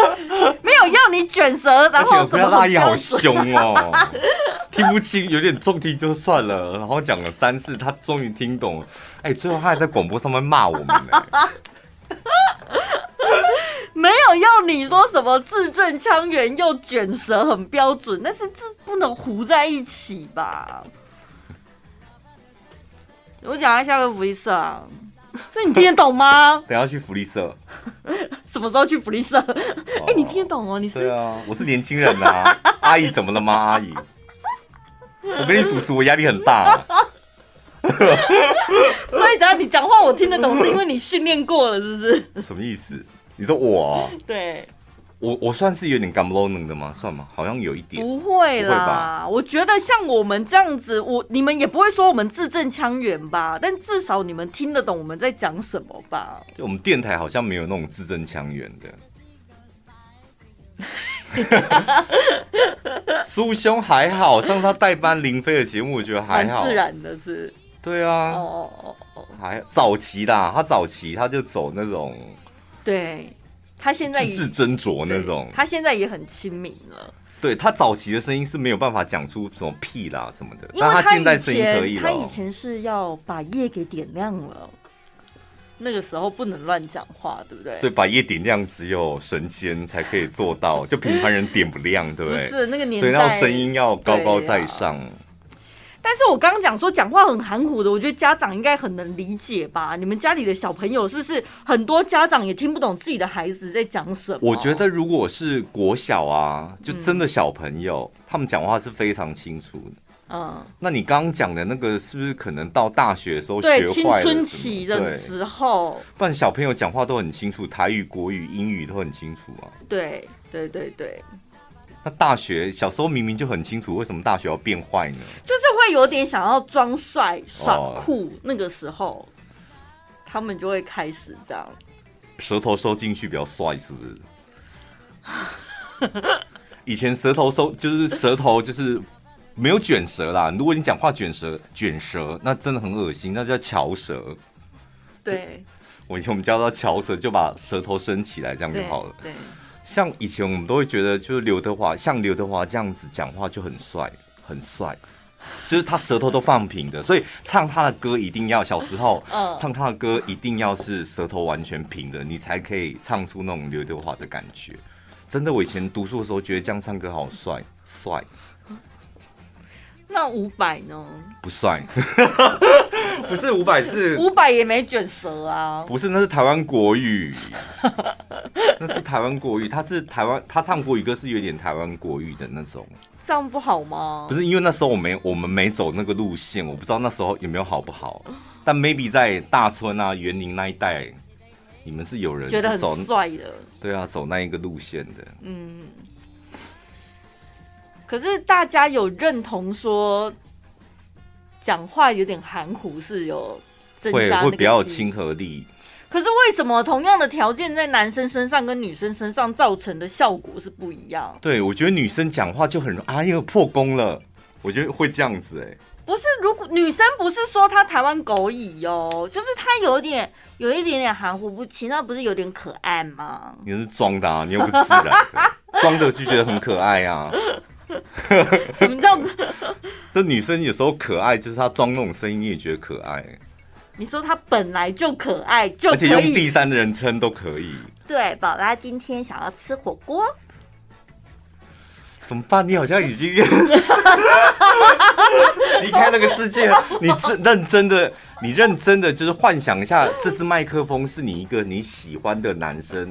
Speaker 2: 没有要你卷舌，然后什么
Speaker 1: 阿姨好凶哦，听不清，有点重听就算了，然后讲了三次，他终于听懂了。哎，最后他还在广播上面骂我们呢。
Speaker 2: 没有要你说什么字正腔圆又卷舌很标准，但是这不能糊在一起吧？我讲一下个福 这你听得懂吗？
Speaker 1: 等下去福利社。
Speaker 2: 什么时候去福利社？哎、你听得懂哦？你是？
Speaker 1: 对啊，我是年轻人呐、啊。阿姨怎么了吗？阿姨，我跟你主持，我压力很大、啊。
Speaker 2: 所以只要你讲话我听得懂，是因为你训练过了，是不是？
Speaker 1: 什么意思？你说我？
Speaker 2: 对。
Speaker 1: 我我算是有点干不拢能的吗？算吗？好像有一点。
Speaker 2: 不会啦？我觉得像我们这样子，我你们也不会说我们字正腔圆吧？但至少你们听得懂我们在讲什么吧？
Speaker 1: 就我们电台好像没有那种字正腔圆的。苏兄还好，上次他代班林飞的节目，我觉得还好，
Speaker 2: 自然的是。
Speaker 1: 对啊。哦哦哦还早期啦，他早期他就走那种。
Speaker 2: 对。他现在
Speaker 1: 字斟酌那种，
Speaker 2: 他现在也很亲民了。
Speaker 1: 对，他早期的声音是没有办法讲出什么屁啦什么的，但他现在声音可以了。
Speaker 2: 他以前是要把夜给点亮了，那个时候不能乱讲话，对不对？
Speaker 1: 所以把夜点亮只有神仙才可以做到，就平凡人点不亮，对不对？
Speaker 2: 不是那个年代，
Speaker 1: 所以那声音要高高在上。
Speaker 2: 但是我刚刚讲说讲话很含糊的，我觉得家长应该很能理解吧？你们家里的小朋友是不是很多家长也听不懂自己的孩子在讲什么？
Speaker 1: 我觉得如果是国小啊，就真的小朋友，嗯、他们讲话是非常清楚的。嗯，那你刚刚讲的那个是不是可能到大学的时候学坏了？对，青
Speaker 2: 春期的时候，
Speaker 1: 不然小朋友讲话都很清楚，台语、国语、英语都很清楚啊。
Speaker 2: 对，对，对，对。
Speaker 1: 那大学小时候明明就很清楚，为什么大学要变坏呢？
Speaker 2: 就是会有点想要装帅耍酷，哦，那个时候他们就会开始这样，
Speaker 1: 舌头收进去比较帅，是不是？以前舌头收就是舌头就是没有卷舌啦。如果你讲话卷舌卷舌，那真的很恶心，那叫翘舌。
Speaker 2: 对，
Speaker 1: 我以前我们叫到翘舌，就把舌头伸起来，这样就好了。
Speaker 2: 对。对
Speaker 1: 像以前我们都会觉得，就是刘德华，像刘德华这样子讲话就很帅，很帅，就是他舌头都放平的，所以唱他的歌一定要小时候，唱他的歌一定要是舌头完全平的，你才可以唱出那种刘德华的感觉。真的，我以前读书的时候觉得这样唱歌好帅，帅。
Speaker 2: 那五百呢？
Speaker 1: 不算，不是五百是
Speaker 2: 五百也没卷舌啊。
Speaker 1: 不是，那是台湾国语，那是台湾国语，他是台湾，他唱国语歌是有点台湾国语的那种。
Speaker 2: 这样不好吗？
Speaker 1: 不是，因为那时候我没我们没走那个路线，我不知道那时候有没有好不好。但 maybe 在大村啊、园林那一带，你们是有人
Speaker 2: 觉得很帅的。
Speaker 1: 对啊，走那一个路线的。
Speaker 2: 嗯。可是大家有认同说，讲话有点含糊是有增加那个会
Speaker 1: 会比较有亲和力。
Speaker 2: 可是为什么同样的条件在男生身上跟女生身上造成的效果是不一样？
Speaker 1: 对，我觉得女生讲话就很啊，因为破功了。我觉得会这样子哎、欸，
Speaker 2: 不是，如果女生不是说她台湾狗语哦，就是她有点有一点点含糊不清，那不是有点可爱吗？
Speaker 1: 你是装的啊，你又不自然的，装的就觉得很可爱啊。
Speaker 2: 什么叫做？
Speaker 1: 这女生有时候可爱，就是她装那种声音，你也觉得可爱。
Speaker 2: 你说她本来就可爱，
Speaker 1: 而且用第三人称都可以。
Speaker 2: 对，宝拉今天想要吃火锅，
Speaker 1: 怎么办？你好像已经 离开那个世界了。你认认真的，你认真的就是幻想一下，这支麦克风是你一个你喜欢的男生，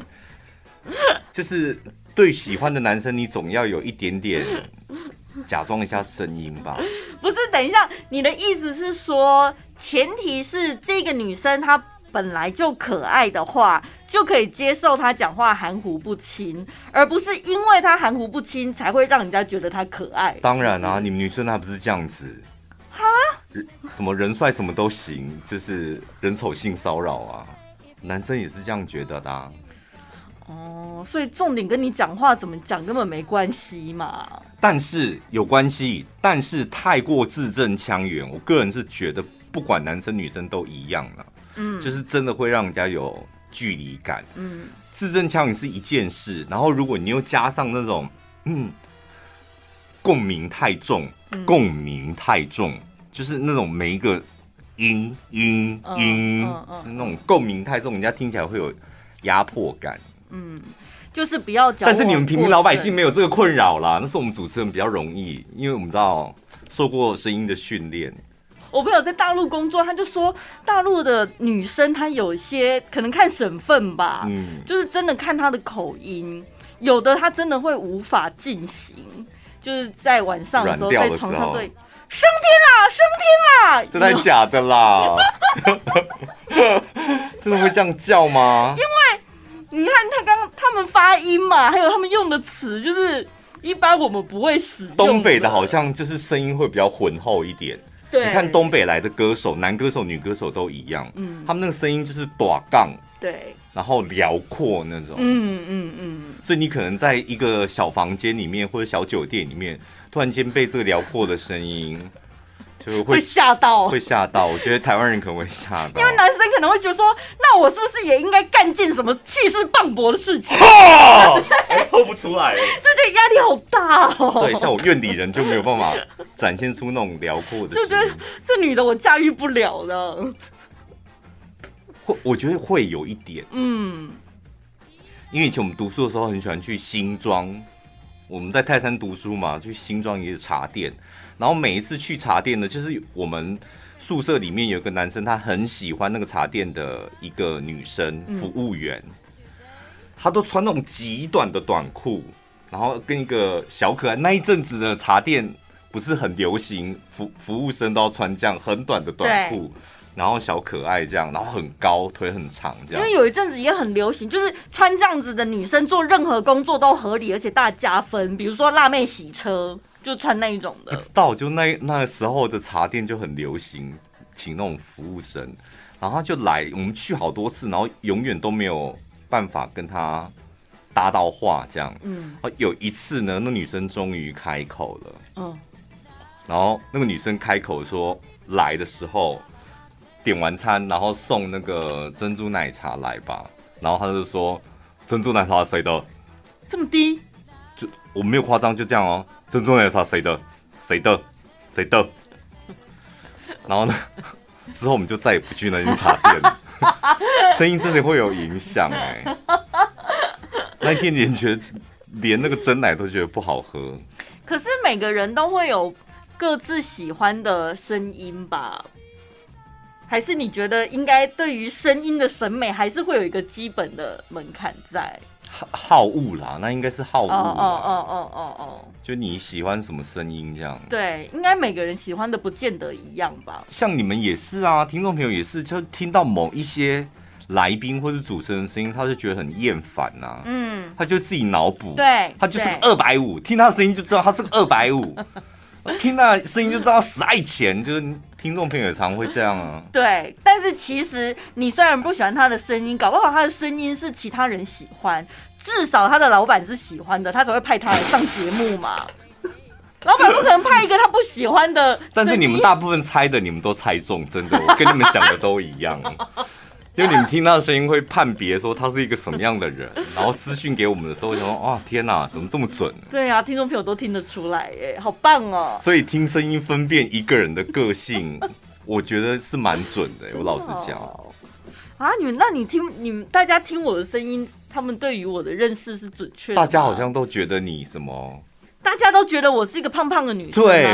Speaker 1: 就是。对喜欢的男生，你总要有一点点 假装一下声音吧？
Speaker 2: 不是，等一下，你的意思是说，前提是这个女生她本来就可爱的话，就可以接受她讲话含糊不清，而不是因为她含糊不清才会让人家觉得她可爱。
Speaker 1: 当然啊，你们女生还不是这样子？什么人帅什么都行，就是人丑性骚扰啊，男生也是这样觉得的啊。
Speaker 2: 哦，所以重点跟你讲话怎么讲根本没关系嘛。
Speaker 1: 但是有关系，但是太过字正腔圆，我个人是觉得不管男生女生都一样了。嗯，就是真的会让人家有距离感。嗯，字正腔圆是一件事，然后如果你又加上那种嗯共鸣太重，共鸣太重，就是那种每一个音音音，那种共鸣太重，人家听起来会有压迫感。
Speaker 2: 嗯，就是不要讲。
Speaker 1: 但是你们平民老百姓没有这个困扰啦，那是我们主持人比较容易，因为我们知道受过声音的训练。
Speaker 2: 我朋友在大陆工作，他就说大陆的女生她有些可能看省份吧，嗯，就是真的看她的口音，有的她真的会无法进行，就是在晚上的时候在床上对升天啦，升天啦，
Speaker 1: 这太假的啦，真的会这样叫吗？
Speaker 2: 因为。你看他刚他们发音嘛，还有他们用的词，就是一般我们不会使用。
Speaker 1: 东北的好像就是声音会比较浑厚一点。对，你看东北来的歌手，男歌手、女歌手都一样。嗯，他们那个声音就是短杠，
Speaker 2: 对，
Speaker 1: 然后辽阔那种。嗯嗯嗯。所以你可能在一个小房间里面或者小酒店里面，突然间被这个辽阔的声音。就会
Speaker 2: 吓到，
Speaker 1: 会吓到。我觉得台湾人可能会吓到，
Speaker 2: 因为男生可能会觉得说，那我是不是也应该干件什么气势磅礴的事情？
Speaker 1: 吼不出来，
Speaker 2: 这这压力好大哦。
Speaker 1: 对，像我院里人就没有办法展现出那种辽阔的，
Speaker 2: 就觉得这女的我驾驭不了的。
Speaker 1: 会，我觉得会有一点，嗯，因为以前我们读书的时候很喜欢去新庄，我们在泰山读书嘛，去新庄一个茶店。然后每一次去茶店呢，就是我们宿舍里面有一个男生，他很喜欢那个茶店的一个女生服务员，他都穿那种极短的短裤，然后跟一个小可爱。那一阵子的茶店不是很流行，服服务生都要穿这样很短的短裤，然后小可爱这样，然后很高，腿很长这样。
Speaker 2: 因为有一阵子也很流行，就是穿这样子的女生做任何工作都合理，而且大加分。比如说辣妹洗车。就穿那一种的，
Speaker 1: 不知道，就那那个时候的茶店就很流行，请那种服务生，然后他就来，我们去好多次，然后永远都没有办法跟他搭到话，这样，嗯，有一次呢，那女生终于开口了，嗯，然后那个女生开口说，来的时候点完餐，然后送那个珍珠奶茶来吧，然后他就说，珍珠奶茶谁的？
Speaker 2: 这么低？
Speaker 1: 我没有夸张，就这样哦。珍珠奶茶谁的？谁的？谁的？然后呢？之后我们就再也不去那间茶店了。声音真的会有影响哎。那一天连觉得连那个珍奶都觉得不好喝。
Speaker 2: 可是每个人都会有各自喜欢的声音吧？还是你觉得应该对于声音的审美还是会有一个基本的门槛在？
Speaker 1: 好恶啦，那应该是好恶。哦
Speaker 2: 哦哦哦哦，
Speaker 1: 就你喜欢什么声音这样？
Speaker 2: 对，应该每个人喜欢的不见得一样吧。
Speaker 1: 像你们也是啊，听众朋友也是，就听到某一些来宾或者主持人声音，他就觉得很厌烦呐。嗯，他就自己脑补，
Speaker 2: 对，
Speaker 1: 他就是个二百五，听他的声音就知道他是个二百五。听到声音就知道死爱钱，就是听众朋友也常会这样啊。
Speaker 2: 对，但是其实你虽然不喜欢他的声音，搞不好他的声音是其他人喜欢，至少他的老板是喜欢的，他才会派他来上节目嘛。老板不可能派一个他不喜欢的。
Speaker 1: 但是你们大部分猜的，你们都猜中，真的，我跟你们想的都一样。就你们听他的声音会判别说他是一个什么样的人，然后私讯给我们的时候，就说哇天哪，怎么这么准？
Speaker 2: 对啊，听众朋友都听得出来，哎，好棒哦！
Speaker 1: 所以听声音分辨一个人的个性，我觉得是蛮准的。我老实讲
Speaker 2: 啊，你们那你听你们大家听我的声音，他们对于我的认识是准确的。
Speaker 1: 大家好像都觉得你什么？
Speaker 2: 大家都觉得我是一个胖胖的女生，
Speaker 1: 对，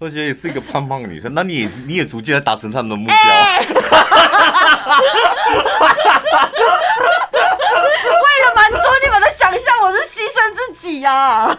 Speaker 1: 我觉得也是一个胖胖的女生。那你也你也逐渐在达成他们的目标。欸、
Speaker 2: 为了满足你们的想象，我是牺牲自己呀、啊。